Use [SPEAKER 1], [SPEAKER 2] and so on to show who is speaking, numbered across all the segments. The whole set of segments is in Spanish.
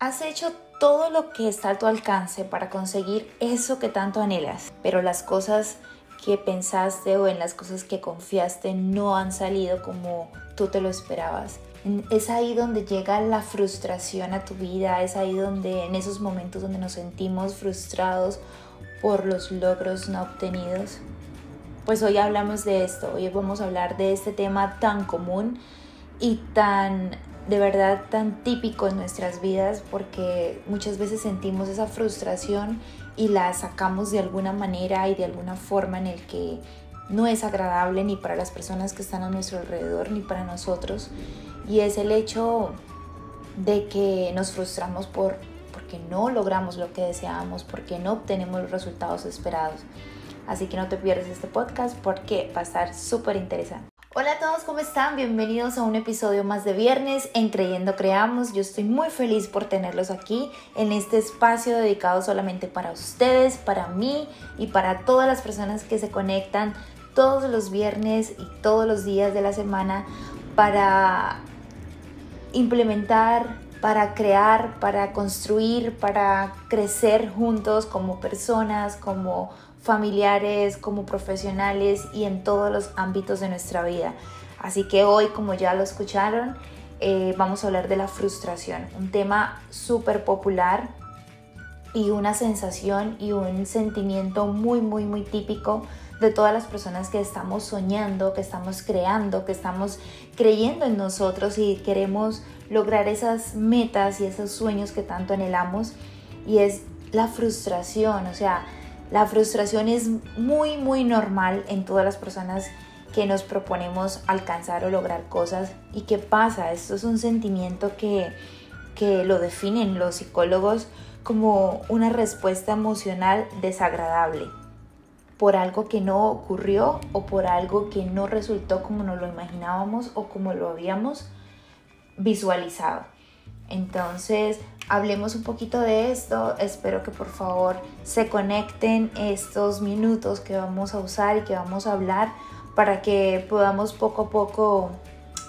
[SPEAKER 1] Has hecho todo lo que está a tu alcance para conseguir eso que tanto anhelas, pero las cosas que pensaste o en las cosas que confiaste no han salido como tú te lo esperabas. Es ahí donde llega la frustración a tu vida, es ahí donde en esos momentos donde nos sentimos frustrados por los logros no obtenidos. Pues hoy hablamos de esto, hoy vamos a hablar de este tema tan común y tan de verdad tan típico en nuestras vidas porque muchas veces sentimos esa frustración y la sacamos de alguna manera y de alguna forma en el que no es agradable ni para las personas que están a nuestro alrededor ni para nosotros y es el hecho de que nos frustramos por porque no logramos lo que deseamos, porque no obtenemos los resultados esperados. Así que no te pierdas este podcast porque va a estar súper interesante. Hola a todos, ¿cómo están? Bienvenidos a un episodio más de viernes en Creyendo Creamos. Yo estoy muy feliz por tenerlos aquí en este espacio dedicado solamente para ustedes, para mí y para todas las personas que se conectan todos los viernes y todos los días de la semana para implementar, para crear, para construir, para crecer juntos como personas, como familiares, como profesionales y en todos los ámbitos de nuestra vida. Así que hoy, como ya lo escucharon, eh, vamos a hablar de la frustración, un tema súper popular y una sensación y un sentimiento muy, muy, muy típico de todas las personas que estamos soñando, que estamos creando, que estamos creyendo en nosotros y queremos lograr esas metas y esos sueños que tanto anhelamos. Y es la frustración, o sea, la frustración es muy, muy normal en todas las personas que nos proponemos alcanzar o lograr cosas. ¿Y qué pasa? Esto es un sentimiento que, que lo definen los psicólogos como una respuesta emocional desagradable por algo que no ocurrió o por algo que no resultó como nos lo imaginábamos o como lo habíamos visualizado. Entonces, hablemos un poquito de esto. Espero que por favor se conecten estos minutos que vamos a usar y que vamos a hablar para que podamos poco a poco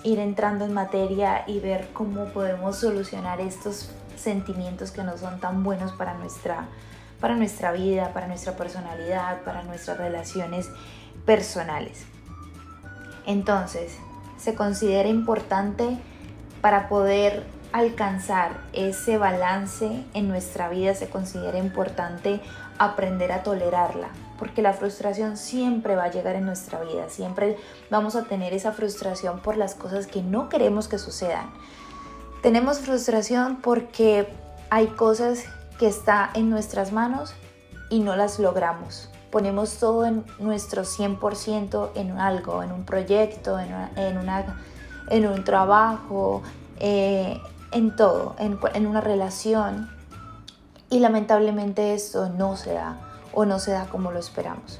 [SPEAKER 1] ir entrando en materia y ver cómo podemos solucionar estos sentimientos que no son tan buenos para nuestra, para nuestra vida, para nuestra personalidad, para nuestras relaciones personales. Entonces, se considera importante para poder alcanzar ese balance en nuestra vida se considera importante aprender a tolerarla, porque la frustración siempre va a llegar en nuestra vida, siempre vamos a tener esa frustración por las cosas que no queremos que sucedan. Tenemos frustración porque hay cosas que está en nuestras manos y no las logramos. Ponemos todo en nuestro 100% en algo, en un proyecto, en, una, en, un trabajo, eh, en todo, en, una relación. Y lamentablemente esto no se da o no se da como lo esperamos.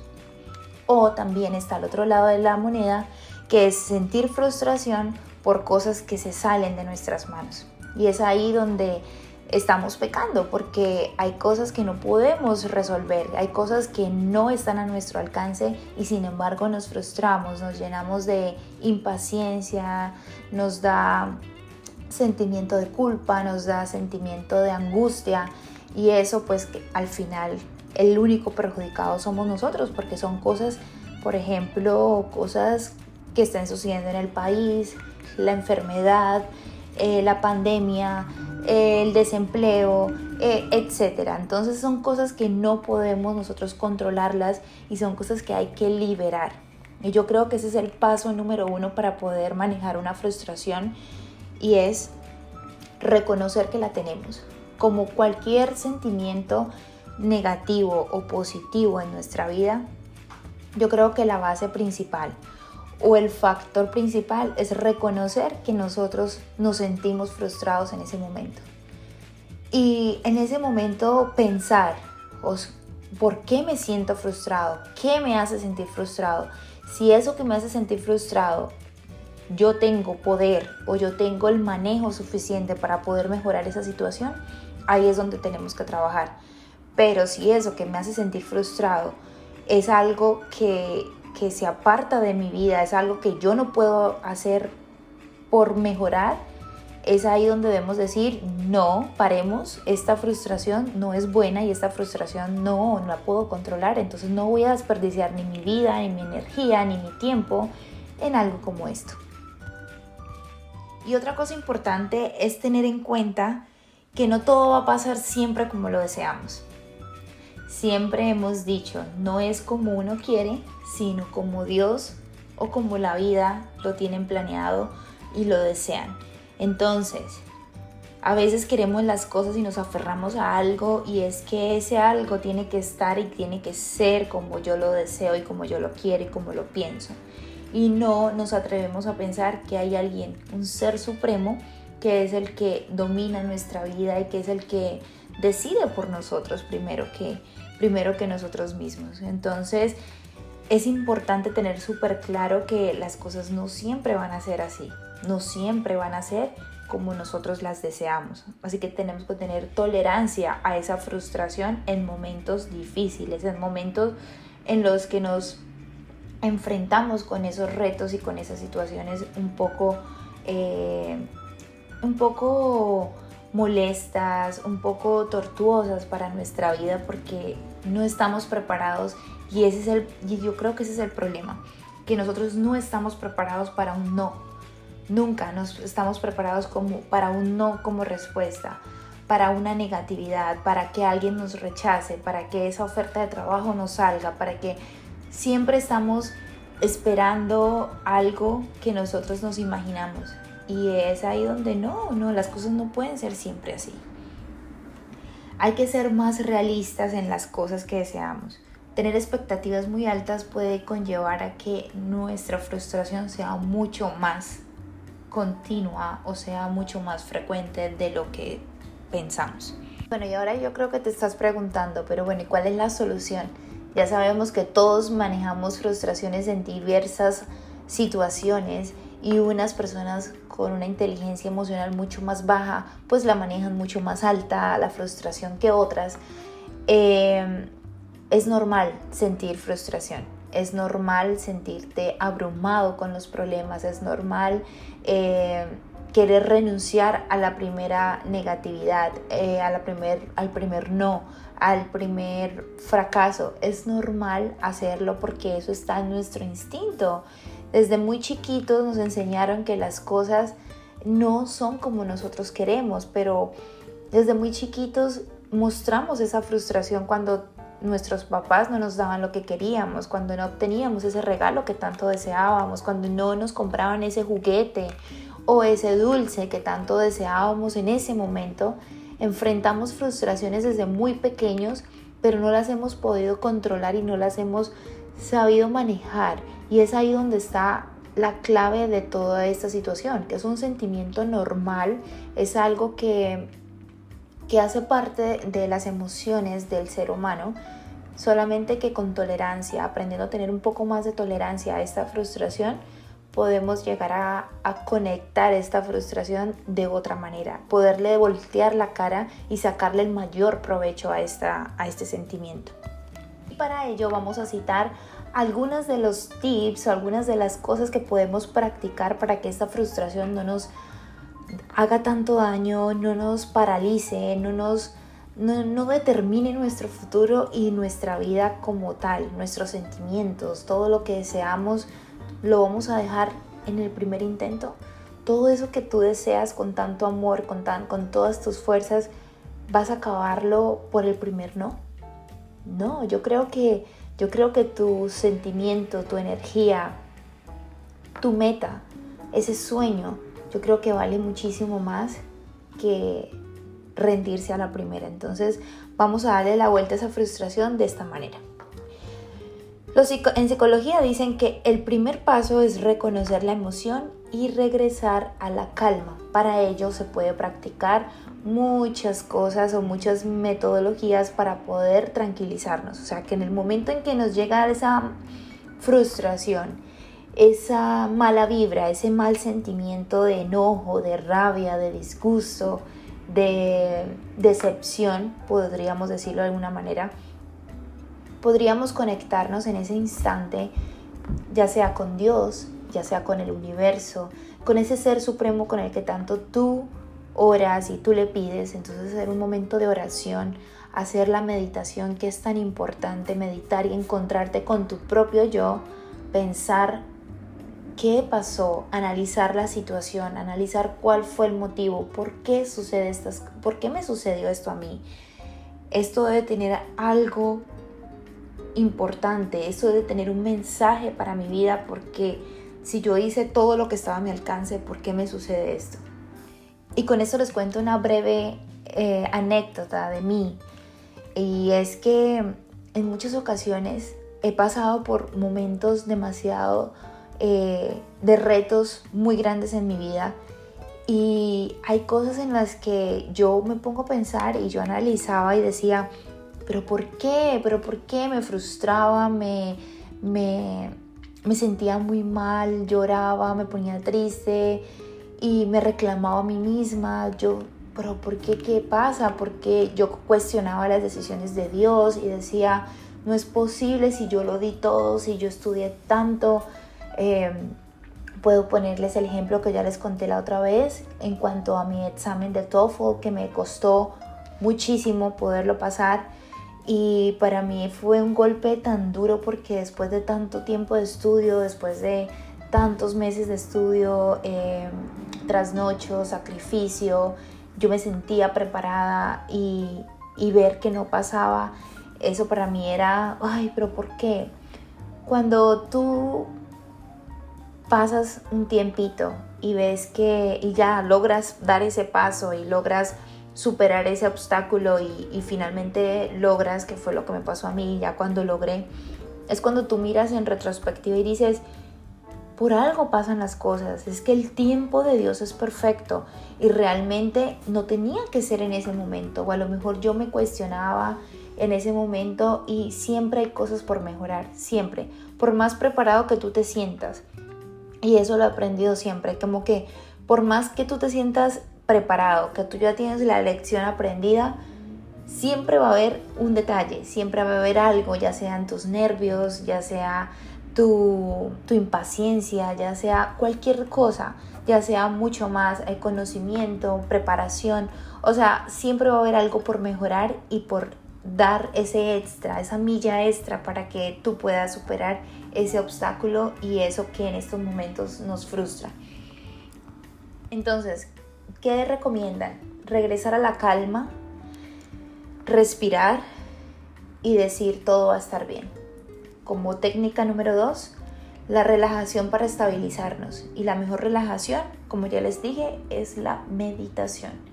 [SPEAKER 1] O también está al otro lado de la moneda, que es sentir frustración por cosas que se salen de nuestras manos. Y es ahí donde estamos pecando, porque hay cosas que no podemos resolver, hay cosas que no están a nuestro alcance y sin embargo nos frustramos, nos llenamos de impaciencia, nos da sentimiento de culpa, nos da sentimiento de angustia y eso pues que al final el único perjudicado somos nosotros porque son cosas, por ejemplo, cosas que están sucediendo en el país, la enfermedad, eh, la pandemia, el desempleo, eh, etcétera. Entonces son cosas que no podemos nosotros controlarlas y son cosas que hay que liberar. Y yo creo que ese es el paso número uno para poder manejar una frustración y es reconocer que la tenemos. Como cualquier sentimiento negativo o positivo en nuestra vida, yo creo que la base principal o el factor principal es reconocer que nosotros nos sentimos frustrados en ese momento. Y en ese momento pensar, ¿por qué me siento frustrado? ¿Qué me hace sentir frustrado? Si eso que me hace sentir frustrado yo tengo poder o yo tengo el manejo suficiente para poder mejorar esa situación, ahí es donde tenemos que trabajar. Pero si eso que me hace sentir frustrado es algo que, que se aparta de mi vida, es algo que yo no puedo hacer por mejorar, es ahí donde debemos decir, no, paremos, esta frustración no es buena y esta frustración no, no la puedo controlar, entonces no voy a desperdiciar ni mi vida, ni mi energía, ni mi tiempo en algo como esto. Y otra cosa importante es tener en cuenta que no todo va a pasar siempre como lo deseamos. Siempre hemos dicho, no es como uno quiere, sino como Dios o como la vida lo tienen planeado y lo desean. Entonces, a veces queremos las cosas y nos aferramos a algo y es que ese algo tiene que estar y tiene que ser como yo lo deseo y como yo lo quiero y como lo pienso. Y no nos atrevemos a pensar que hay alguien, un ser supremo, que es el que domina nuestra vida y que es el que decide por nosotros primero que, primero que nosotros mismos. Entonces, es importante tener súper claro que las cosas no siempre van a ser así no siempre van a ser como nosotros las deseamos. Así que tenemos que tener tolerancia a esa frustración en momentos difíciles, en momentos en los que nos enfrentamos con esos retos y con esas situaciones un poco, eh, un poco molestas, un poco tortuosas para nuestra vida porque no estamos preparados y ese es el, y yo creo que ese es el problema, que nosotros no estamos preparados para un no. Nunca nos estamos preparados como para un no como respuesta, para una negatividad, para que alguien nos rechace, para que esa oferta de trabajo no salga, para que siempre estamos esperando algo que nosotros nos imaginamos. Y es ahí donde no, no, las cosas no pueden ser siempre así. Hay que ser más realistas en las cosas que deseamos. Tener expectativas muy altas puede conllevar a que nuestra frustración sea mucho más continua o sea mucho más frecuente de lo que pensamos. Bueno, y ahora yo creo que te estás preguntando, pero bueno, ¿y cuál es la solución? Ya sabemos que todos manejamos frustraciones en diversas situaciones y unas personas con una inteligencia emocional mucho más baja, pues la manejan mucho más alta la frustración que otras. Eh, es normal sentir frustración es normal sentirte abrumado con los problemas, es normal eh, querer renunciar a la primera negatividad, eh, a la primer, al primer no, al primer fracaso. Es normal hacerlo porque eso está en nuestro instinto. Desde muy chiquitos nos enseñaron que las cosas no son como nosotros queremos, pero desde muy chiquitos mostramos esa frustración cuando nuestros papás no nos daban lo que queríamos, cuando no obteníamos ese regalo que tanto deseábamos, cuando no nos compraban ese juguete o ese dulce que tanto deseábamos en ese momento, enfrentamos frustraciones desde muy pequeños, pero no las hemos podido controlar y no las hemos sabido manejar. Y es ahí donde está la clave de toda esta situación, que es un sentimiento normal, es algo que que hace parte de las emociones del ser humano, solamente que con tolerancia, aprendiendo a tener un poco más de tolerancia a esta frustración, podemos llegar a, conectar esta frustración de otra manera, poderle voltear la cara y sacarle el mayor provecho a, esta, a este sentimiento. Y para ello vamos a citar algunos de los tips o algunas de las cosas que podemos practicar para que esta frustración no nos haga tanto daño, no nos paralice, no nos no, determine nuestro futuro y nuestra vida como tal, nuestros sentimientos, todo lo que deseamos, lo vamos a dejar en el primer intento. Todo eso que tú deseas con tanto amor, con, tan, con todas tus fuerzas, vas a acabarlo por el primer no. No, yo creo que yo creo que tu sentimiento, tu energía, tu meta, ese sueño, yo creo que vale muchísimo más que rendirse a la primera. Entonces vamos a darle la vuelta a esa frustración de esta manera. En psicología dicen que el primer paso es reconocer la emoción y regresar a la calma. Para ello se puede practicar muchas cosas o muchas metodologías para poder tranquilizarnos. O sea, que en el momento en que nos llega esa frustración, esa mala vibra, ese mal sentimiento de enojo, de rabia, de disgusto, de decepción, podríamos decirlo de alguna manera, podríamos conectarnos en ese instante, ya sea con Dios, ya sea con el universo, con ese ser supremo con el que tanto tú oras y tú le pides. Entonces hacer un momento de oración, hacer la meditación que es tan importante, meditar y encontrarte con tu propio yo, pensar qué pasó, analizar la situación, analizar cuál fue el motivo, por qué sucede estas, por qué me sucedió esto a mí. Esto debe tener algo importante, esto debe tener un mensaje para mi vida, porque si yo hice todo lo que estaba a mi alcance, ¿por qué me sucede esto? Y con esto les cuento una breve eh, anécdota de mí. Y es que en muchas ocasiones he pasado por momentos demasiado eh, de retos muy grandes en mi vida y hay cosas en las que yo me pongo a pensar y yo analizaba y decía, pero ¿por qué? ¿Pero por qué? Me frustraba, me, me, me sentía muy mal, lloraba, me ponía triste y me reclamaba a mí misma. Yo, pero ¿por qué? ¿Qué pasa? Porque yo cuestionaba las decisiones de Dios y decía, no es posible si yo lo di todo, si yo estudié tanto, Em, puedo ponerles el ejemplo que ya les conté la otra vez en cuanto a mi examen de TOEFL que me costó muchísimo poderlo pasar y para mí fue un golpe tan duro porque después de tanto tiempo de estudio, después de tantos meses de estudio, eh, trasnocho, sacrificio, yo me sentía preparada y, y ver que no pasaba, eso para mí era, ay, pero ¿por qué? Cuando tú pasas un tiempito y ves que y ya logras dar ese paso y logras superar ese obstáculo y, finalmente logras, que fue lo que me pasó a mí ya cuando logré, es cuando tú miras en retrospectiva y dices, por algo pasan las cosas, es que el tiempo de Dios es perfecto y realmente no tenía que ser en ese momento, o a lo mejor yo me cuestionaba en ese momento y siempre hay cosas por mejorar, siempre, por más preparado que tú te sientas, y eso lo he aprendido siempre, como que por más que tú te sientas preparado, que tú ya tienes la lección aprendida, siempre va a haber un detalle, siempre va a haber algo, ya sean tus nervios, ya sea tu, tu impaciencia, ya sea cualquier cosa, ya sea mucho más el conocimiento, preparación, o sea, siempre va a haber algo por mejorar y por dar ese extra, esa milla extra para que tú puedas superar ese obstáculo y eso que en estos momentos nos frustra. Entonces, ¿qué recomiendan? Regresar a la calma, respirar y decir todo va a estar bien. Como técnica número dos, la relajación para estabilizarnos. Y la mejor relajación, como ya les dije, es la meditación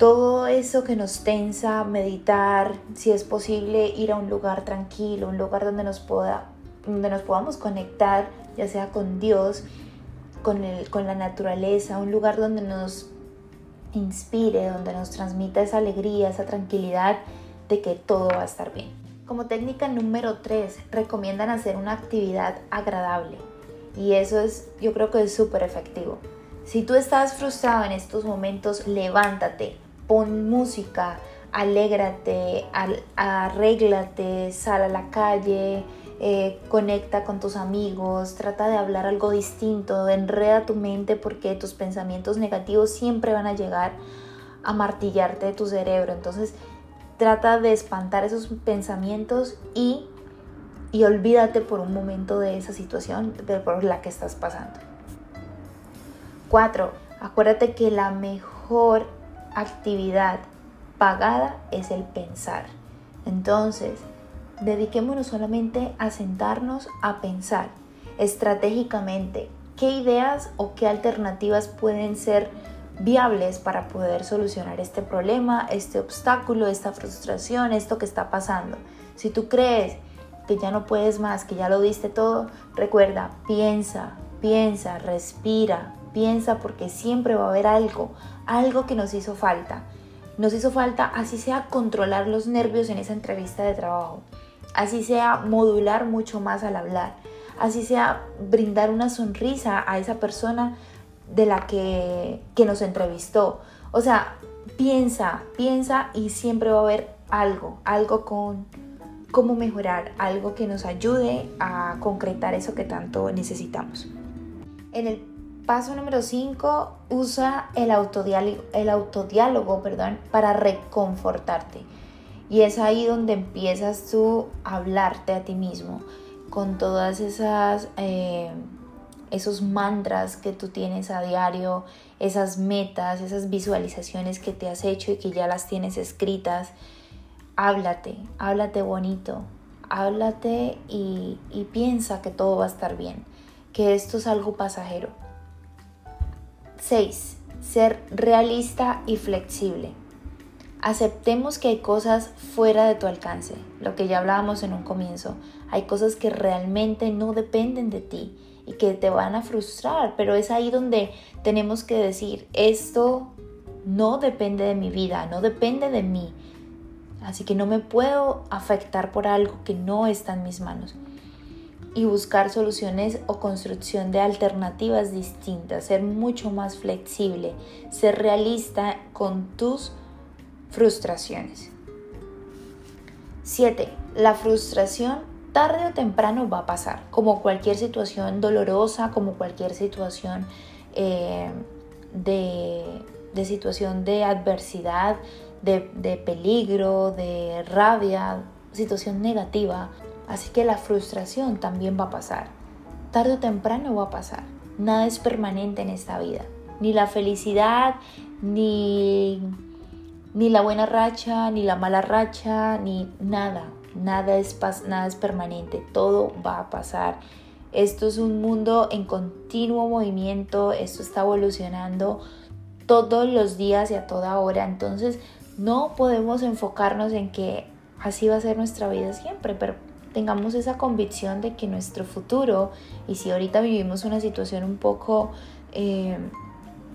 [SPEAKER 1] todo eso que nos tensa, meditar, si es posible ir a un lugar tranquilo, un lugar donde nos, donde nos podamos conectar, ya sea con Dios, con, el, con la naturaleza, un lugar donde nos inspire, donde nos transmita esa alegría, esa tranquilidad de que todo va a estar bien. Como técnica número 3, recomiendan hacer una actividad agradable y eso es, yo creo que es súper efectivo. Si tú estás frustrado en estos momentos, levántate, pon música, alégrate, arréglate, sal a la calle, eh, conecta con tus amigos, trata de hablar algo distinto, enreda tu mente porque tus pensamientos negativos siempre van a llegar a martillarte de tu cerebro. Entonces trata de espantar esos pensamientos y, y olvídate por un momento de esa situación por la que estás pasando. 4. Acuérdate que la mejor actividad pagada es el pensar. Entonces, dediquémonos solamente a sentarnos a pensar estratégicamente qué ideas o qué alternativas pueden ser viables para poder solucionar este problema, este obstáculo, esta frustración, esto que está pasando. Si tú crees que ya no puedes más, que ya lo diste todo, recuerda, piensa, piensa, respira, piensa porque siempre va a haber algo, algo que nos hizo falta. Nos hizo falta, así sea, controlar los nervios en esa entrevista de trabajo, así sea, modular mucho más al hablar, así sea, brindar una sonrisa a esa persona de la que, que nos entrevistó. O sea, piensa, piensa y siempre va a haber algo, algo con cómo mejorar, algo que nos ayude a concretar eso que tanto necesitamos. En el Paso número 5, usa el autodiálogo, el perdón, para reconfortarte. Y es ahí donde empiezas tú a hablarte a ti mismo con todas esas... Eh, esos mantras que tú tienes a diario, esas metas, esas visualizaciones que te has hecho y que ya las tienes escritas. Háblate, háblate bonito, háblate y, y piensa que todo va a estar bien, que esto es algo pasajero. 6. Ser realista y flexible. Aceptemos que hay cosas fuera de tu alcance, lo que ya hablábamos en un comienzo. Hay cosas que realmente no dependen de ti y que te van a frustrar, pero es ahí donde tenemos que decir, esto no depende de mi vida, no depende de mí, así que no me puedo afectar por algo que no está en mis manos. Y buscar soluciones o construcción de alternativas distintas, ser mucho más flexible, ser realista con tus frustraciones. 7. La frustración tarde o temprano va a pasar, como cualquier situación dolorosa, como cualquier situación eh, de, situación de adversidad, de, de peligro, de rabia, situación negativa. Así que la frustración también va a pasar. Tarde o temprano va a pasar. Nada es permanente en esta vida. Ni la felicidad, ni, ni la buena racha, ni la mala racha, ni nada. Nada es, nada es permanente, todo va a pasar. Esto es un mundo en continuo movimiento, esto está evolucionando todos los días y a toda hora. Entonces no podemos enfocarnos en que así va a ser nuestra vida siempre, pero tengamos esa convicción de que nuestro futuro, y si ahorita vivimos una situación un poco eh,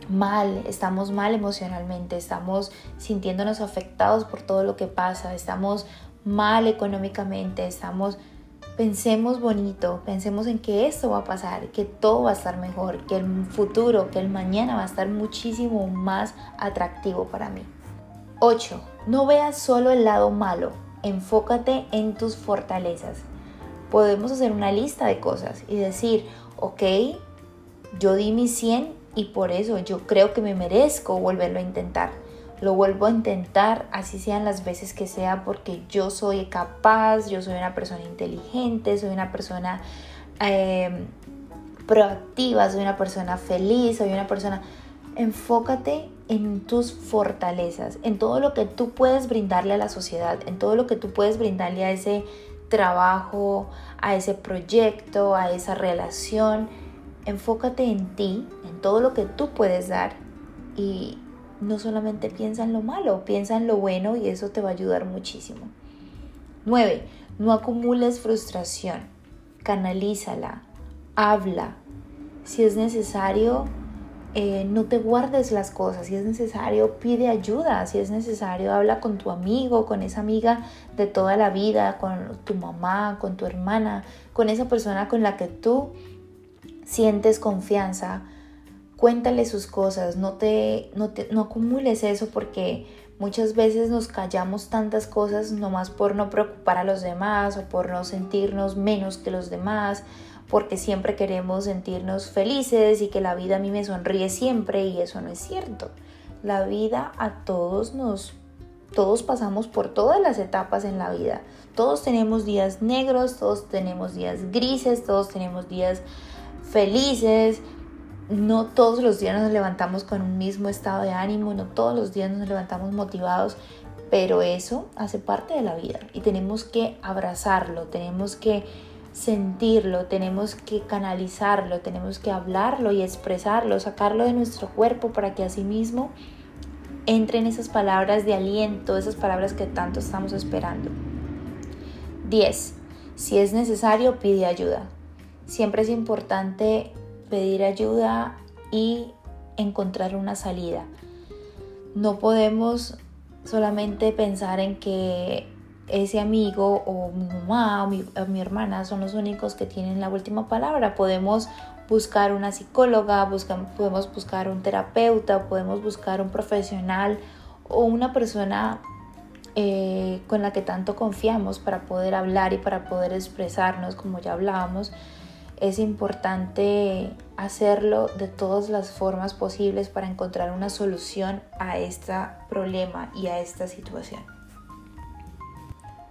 [SPEAKER 1] mal, estamos mal emocionalmente, estamos sintiéndonos afectados por todo lo que pasa, estamos mal económicamente, estamos, pensemos bonito, pensemos en que esto va a pasar, que todo va a estar mejor, que el futuro, que el mañana va a estar muchísimo más atractivo para mí. 8. No veas solo el lado malo, enfócate en tus fortalezas. Podemos hacer una lista de cosas y decir, ok, yo di mi 100 y por eso yo creo que me merezco volverlo a intentar lo vuelvo a intentar, así sean las veces que sea, porque yo soy capaz, yo soy una persona inteligente, soy una persona em, proactiva, soy una persona feliz, soy una persona... Enfócate en tus fortalezas, en todo lo que tú puedes brindarle a la sociedad, en todo lo que tú puedes brindarle a ese trabajo, a ese proyecto, a esa relación. Enfócate en ti, en todo lo que tú puedes dar y no solamente piensa en lo malo, piensa en lo bueno y eso te va a ayudar muchísimo. 9. No acumules frustración, canalízala, habla. Si es necesario, eh, no te guardes las cosas, si es necesario, pide ayuda, si es necesario, habla con tu amigo, con esa amiga de toda la vida, con tu mamá, con tu hermana, con esa persona con la que tú sientes confianza cuéntale sus cosas, no te, no te no acumules eso porque muchas veces nos callamos tantas cosas nomás por no preocupar a los demás o por no sentirnos menos que los demás, porque siempre queremos sentirnos felices y que la vida a mí me sonríe siempre y eso no es cierto. La vida a todos nos todos pasamos por todas las etapas en la vida. Todos tenemos días negros, todos tenemos días grises, todos tenemos días felices, no todos los días nos levantamos con un mismo estado de ánimo, no todos los días nos levantamos motivados, pero eso hace parte de la vida y tenemos que abrazarlo, tenemos que sentirlo, tenemos que canalizarlo, tenemos que hablarlo y expresarlo, sacarlo de nuestro cuerpo para que así mismo entren esas palabras de aliento, esas palabras que tanto estamos esperando. 10. Si es necesario, pide ayuda. Siempre es importante pedir ayuda y encontrar una salida. No podemos solamente pensar en que ese amigo o mi mamá o mi, hermana son los únicos que tienen la última palabra. Podemos buscar una psicóloga, podemos buscar un terapeuta, podemos buscar un profesional o una persona eh, con la que tanto confiamos para poder hablar y para poder expresarnos, como ya hablábamos. Es importante hacerlo de todas las formas posibles para encontrar una solución a este problema y a esta situación.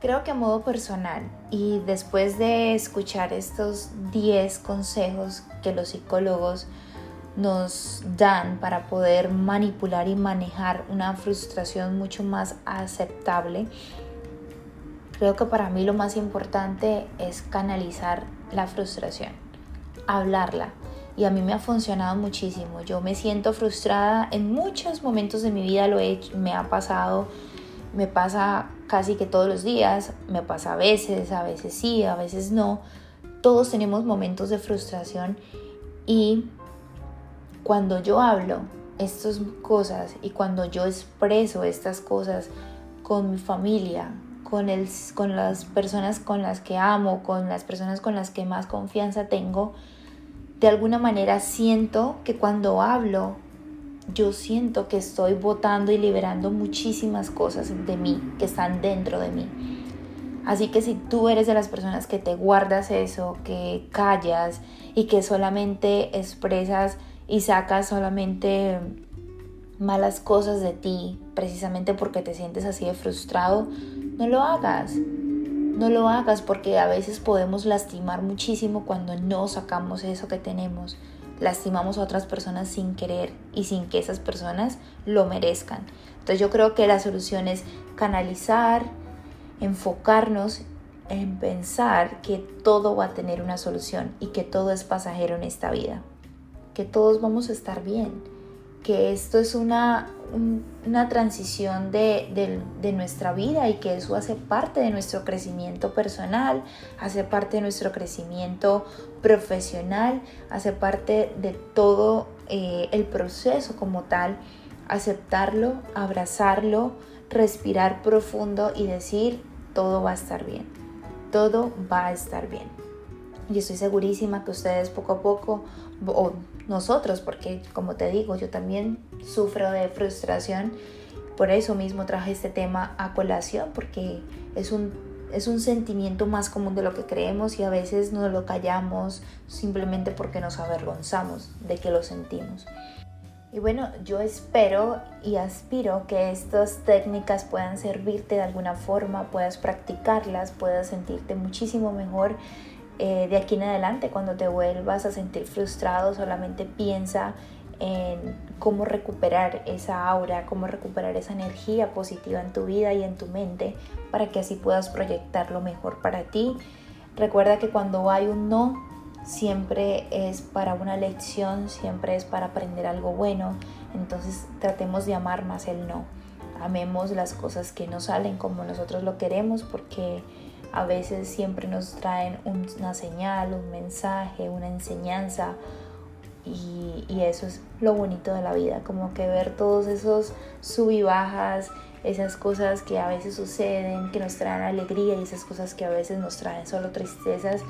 [SPEAKER 1] Creo que a modo personal y después de escuchar estos 10 consejos que los psicólogos nos dan para poder manipular y manejar una frustración mucho más aceptable, creo que para mí lo más importante es canalizar la frustración, hablarla. Y a mí me ha funcionado muchísimo. Yo me siento frustrada en muchos momentos de mi vida, lo he me ha pasado, me pasa casi que todos los días, me pasa a veces, a veces sí, a veces no. Todos tenemos momentos de frustración y cuando yo hablo estas cosas y cuando yo expreso estas cosas con mi familia, con, el, con las personas con las que amo, con las personas con las que más confianza tengo, de alguna manera siento que cuando hablo, yo siento que estoy votando y liberando muchísimas cosas de mí, que están dentro de mí. Así que si tú eres de las personas que te guardas eso, que callas y que solamente expresas y sacas solamente malas cosas de ti, precisamente porque te sientes así de frustrado, no lo hagas. No lo hagas porque a veces podemos lastimar muchísimo cuando no sacamos eso que tenemos. Lastimamos a otras personas sin querer y sin que esas personas lo merezcan. Entonces yo creo que la solución es canalizar, enfocarnos en pensar que todo va a tener una solución y que todo es pasajero en esta vida, que todos vamos a estar bien que esto es una, una transición de, de, nuestra vida y que eso hace parte de nuestro crecimiento personal, hace parte de nuestro crecimiento profesional, hace parte de todo eh, el proceso como tal, aceptarlo, abrazarlo, respirar profundo y decir, todo va a estar bien, todo va a estar bien. Y estoy segurísima que ustedes poco a poco, nosotros, porque como te digo, yo también sufro de frustración. Por eso mismo traje este tema a colación, porque es un, es un sentimiento más común de lo que creemos y a veces no lo callamos simplemente porque nos avergonzamos de que lo sentimos. Y bueno, yo espero y aspiro que estas técnicas puedan servirte de alguna forma, puedas practicarlas, puedas sentirte muchísimo mejor eh, de aquí en adelante, cuando te vuelvas a sentir frustrado, solamente piensa en cómo recuperar esa aura, cómo recuperar esa energía positiva en tu vida y en tu mente para que así puedas proyectar lo mejor para ti. Recuerda que cuando hay un no, siempre es para una lección, siempre es para aprender algo bueno. Entonces tratemos de amar más el no. Amemos las cosas que no salen como nosotros lo queremos porque a veces siempre nos traen una señal, un mensaje, una enseñanza y, eso es lo bonito de la vida, como que ver todos esos sub y bajas, esas cosas que a veces suceden, que nos traen alegría y esas cosas que a veces nos traen solo tristezas,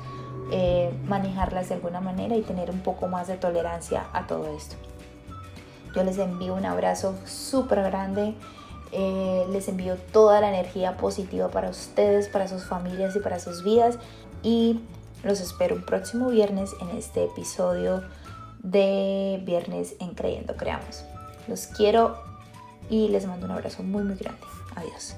[SPEAKER 1] eh, manejarlas de alguna manera y tener un poco más de tolerancia a todo esto. Yo les envío un abrazo súper grande. Eh, les envío toda la energía positiva para ustedes, para sus familias y para sus vidas. Y los espero un próximo viernes en este episodio de Viernes en Creyendo Creamos. Los quiero y les mando un abrazo muy muy grande. Adiós.